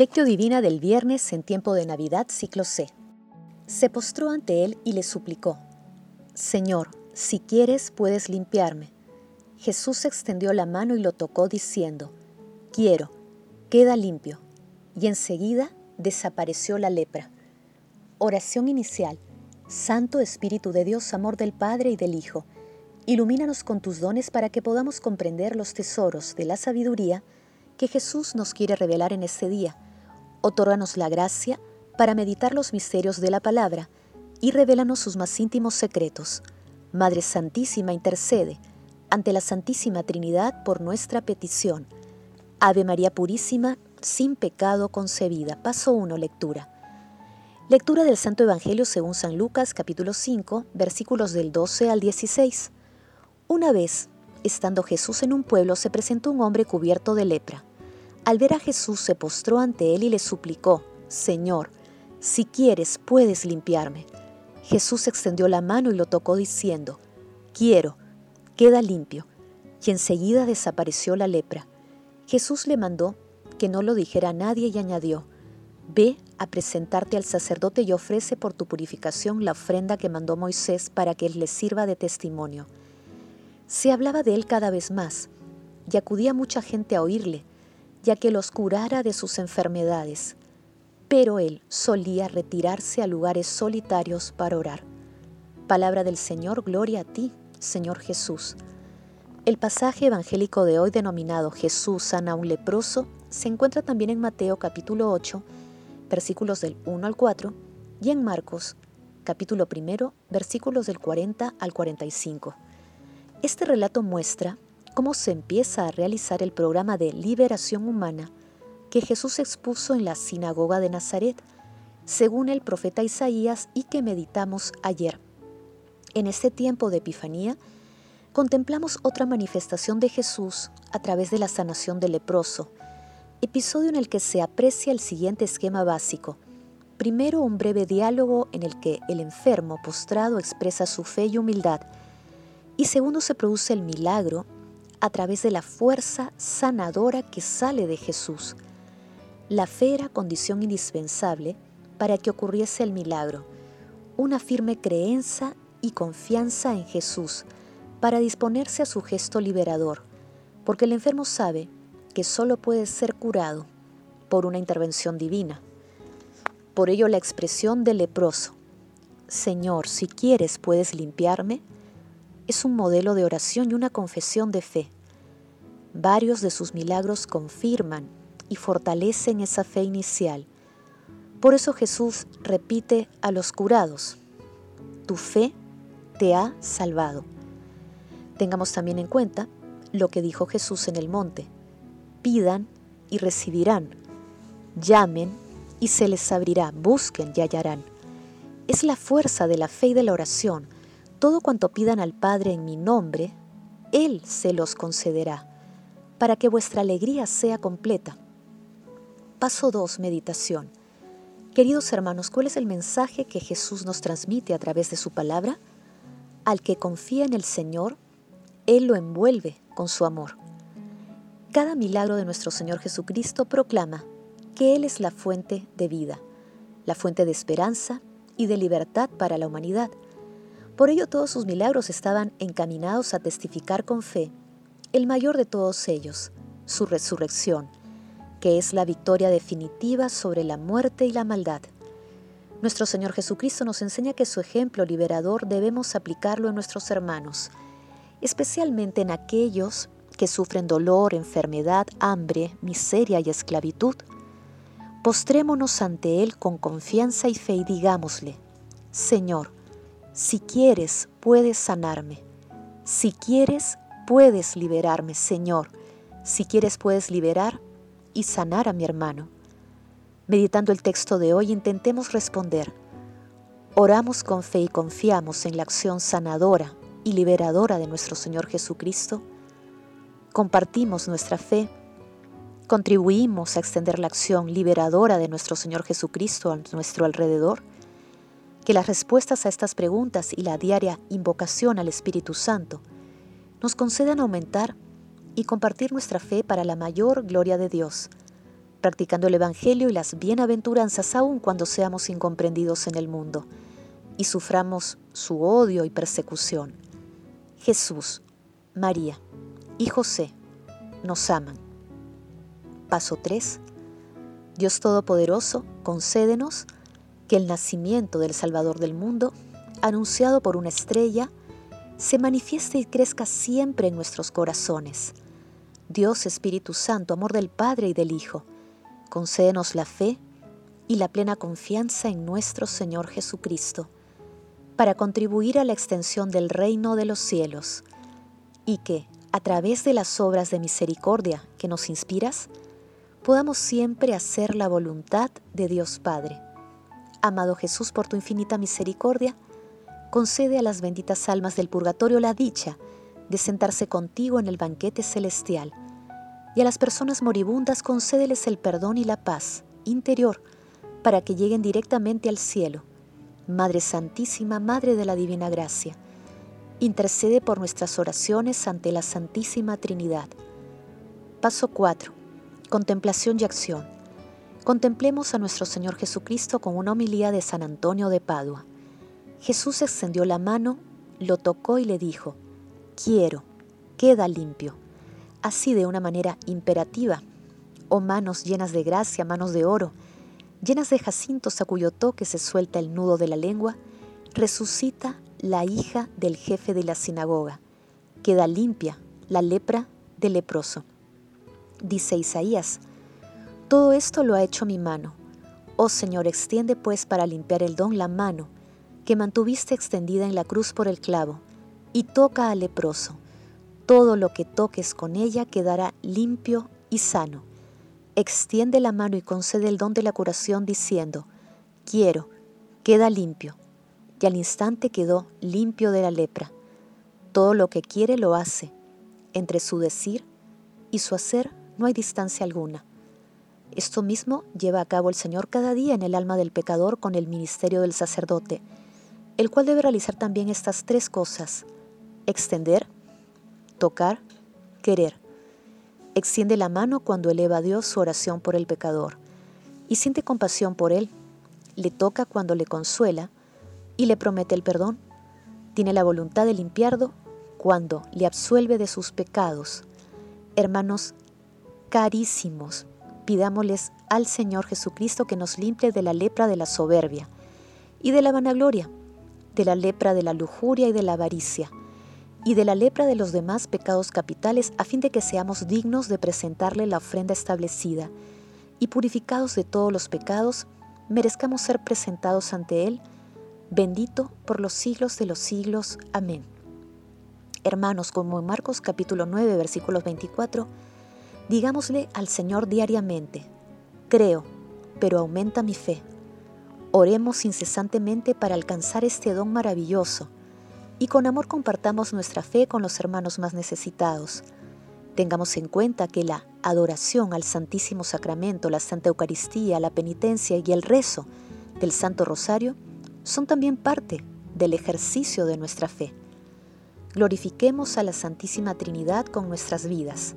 Lectio Divina del viernes en tiempo de Navidad, ciclo C. Se postró ante él y le suplicó, Señor, si quieres puedes limpiarme. Jesús extendió la mano y lo tocó diciendo, Quiero, queda limpio. Y enseguida desapareció la lepra. Oración inicial. Santo Espíritu de Dios, amor del Padre y del Hijo, ilumínanos con tus dones para que podamos comprender los tesoros de la sabiduría que Jesús nos quiere revelar en este día. Otórganos la gracia para meditar los misterios de la palabra y revélanos sus más íntimos secretos. Madre Santísima, intercede ante la Santísima Trinidad por nuestra petición. Ave María Purísima, sin pecado concebida. Paso 1, lectura. Lectura del Santo Evangelio según San Lucas capítulo 5, versículos del 12 al 16. Una vez, estando Jesús en un pueblo, se presentó un hombre cubierto de lepra. Al ver a Jesús se postró ante él y le suplicó, Señor, si quieres puedes limpiarme. Jesús extendió la mano y lo tocó diciendo, Quiero, queda limpio. Y enseguida desapareció la lepra. Jesús le mandó que no lo dijera a nadie y añadió, Ve a presentarte al sacerdote y ofrece por tu purificación la ofrenda que mandó Moisés para que le sirva de testimonio. Se hablaba de él cada vez más, y acudía mucha gente a oírle, ya que los curara de sus enfermedades, pero él solía retirarse a lugares solitarios para orar. Palabra del Señor, gloria a ti, Señor Jesús. El pasaje evangélico de hoy denominado Jesús sana a un leproso se encuentra también en Mateo capítulo 8, versículos del 1 al 4, y en Marcos capítulo 1, versículos del 40 al 45. Este relato muestra cómo se empieza a realizar el programa de liberación humana que Jesús expuso en la sinagoga de Nazaret, según el profeta Isaías y que meditamos ayer. En este tiempo de Epifanía, contemplamos otra manifestación de Jesús a través de la sanación del leproso, episodio en el que se aprecia el siguiente esquema básico. Primero, un breve diálogo en el que el enfermo postrado expresa su fe y humildad, y segundo, se produce el milagro a través de la fuerza sanadora que sale de Jesús. La fe era condición indispensable para que ocurriese el milagro, una firme creencia y confianza en Jesús para disponerse a su gesto liberador, porque el enfermo sabe que solo puede ser curado por una intervención divina. Por ello la expresión del leproso, Señor, si quieres puedes limpiarme, es un modelo de oración y una confesión de fe. Varios de sus milagros confirman y fortalecen esa fe inicial. Por eso Jesús repite a los curados, tu fe te ha salvado. Tengamos también en cuenta lo que dijo Jesús en el monte, pidan y recibirán, llamen y se les abrirá, busquen y hallarán. Es la fuerza de la fe y de la oración todo cuanto pidan al Padre en mi nombre, Él se los concederá, para que vuestra alegría sea completa. Paso 2. Meditación. Queridos hermanos, ¿cuál es el mensaje que Jesús nos transmite a través de su palabra? Al que confía en el Señor, Él lo envuelve con su amor. Cada milagro de nuestro Señor Jesucristo proclama que Él es la fuente de vida, la fuente de esperanza y de libertad para la humanidad por ello todos sus milagros estaban encaminados a testificar con fe el mayor de todos ellos, su resurrección, que es la victoria definitiva sobre la muerte y la maldad. Nuestro Señor Jesucristo nos enseña que su ejemplo liberador debemos aplicarlo en nuestros hermanos, especialmente en aquellos que sufren dolor, enfermedad, hambre, miseria y esclavitud. Postrémonos ante Él con confianza y fe y digámosle, Señor, si quieres, puedes sanarme. Si quieres, puedes liberarme, Señor. Si quieres, puedes liberar y sanar a mi hermano. Meditando el texto de hoy, intentemos responder. Oramos con fe y confiamos en la acción sanadora y liberadora de nuestro Señor Jesucristo. Compartimos nuestra fe. Contribuimos a extender la acción liberadora de nuestro Señor Jesucristo a nuestro alrededor que las respuestas a estas preguntas y la diaria invocación al Espíritu Santo nos concedan aumentar y compartir nuestra fe para la mayor gloria de Dios. practicando el Evangelio y las bienaventuranzas aun cuando seamos incomprendidos en el mundo y suframos su odio y persecución. Jesús, María y José nos aman. Paso 3. Dios Todopoderoso, concédenos que el nacimiento del Salvador del mundo, anunciado por una estrella, se manifieste y crezca siempre en nuestros corazones. Dios Espíritu Santo, amor del Padre y del Hijo, concédenos la fe y la plena confianza en nuestro Señor Jesucristo, para contribuir a la extensión del reino de los cielos, y que, a través de las obras de misericordia que nos inspiras, podamos siempre hacer la voluntad de Dios Padre. Amado Jesús, por tu infinita misericordia, concede a las benditas almas del purgatorio la dicha de sentarse contigo en el banquete celestial, y a las personas moribundas concédeles el perdón y la paz interior para que lleguen directamente al cielo. Madre Santísima, Madre de la Divina Gracia, intercede por nuestras oraciones ante la Santísima Trinidad. Paso 4. Contemplación y acción. Contemplemos a nuestro Señor Jesucristo con una homilía de San Antonio de Padua. Jesús extendió la mano, lo tocó y le dijo, quiero, queda limpio. Así de una manera imperativa. Oh manos llenas de gracia, manos de oro, llenas de jacintos a cuyo toque se suelta el nudo de la lengua, resucita la hija del jefe de la sinagoga. Queda limpia la lepra del leproso. Dice Isaías, todo esto lo ha hecho mi mano. Oh Señor, extiende pues para limpiar el don la mano que mantuviste extendida en la cruz por el clavo, y toca al leproso. Todo lo que toques con ella quedará limpio y sano. Extiende la mano y concede el don de la curación diciendo, quiero, queda limpio. Y al instante quedó limpio de la lepra. Todo lo que quiere lo hace. Entre su decir y su hacer no hay distancia alguna. Esto mismo lleva a cabo el Señor cada día en el alma del pecador con el ministerio del sacerdote, el cual debe realizar también estas tres cosas, extender, tocar, querer. Extiende la mano cuando eleva a Dios su oración por el pecador y siente compasión por él, le toca cuando le consuela y le promete el perdón. Tiene la voluntad de limpiarlo cuando le absuelve de sus pecados. Hermanos carísimos, pidámosles al Señor Jesucristo que nos limpie de la lepra de la soberbia y de la vanagloria de la lepra de la lujuria y de la avaricia, y de la lepra de los demás pecados capitales, a fin de que seamos dignos de presentarle la ofrenda establecida, y purificados de todos los pecados, merezcamos ser presentados ante Él, bendito por los siglos de los siglos. Amén. Hermanos, como en Marcos capítulo 9, versículos 24, digámosle al Señor diariamente, creo, pero aumenta mi fe. Oremos incesantemente para alcanzar este don maravilloso y con amor compartamos nuestra fe con los hermanos más necesitados. Tengamos en cuenta que la adoración al Santísimo Sacramento, la Santa Eucaristía, la penitencia y el rezo del Santo Rosario son también parte del ejercicio de nuestra fe. Glorifiquemos a la Santísima Trinidad con nuestras vidas.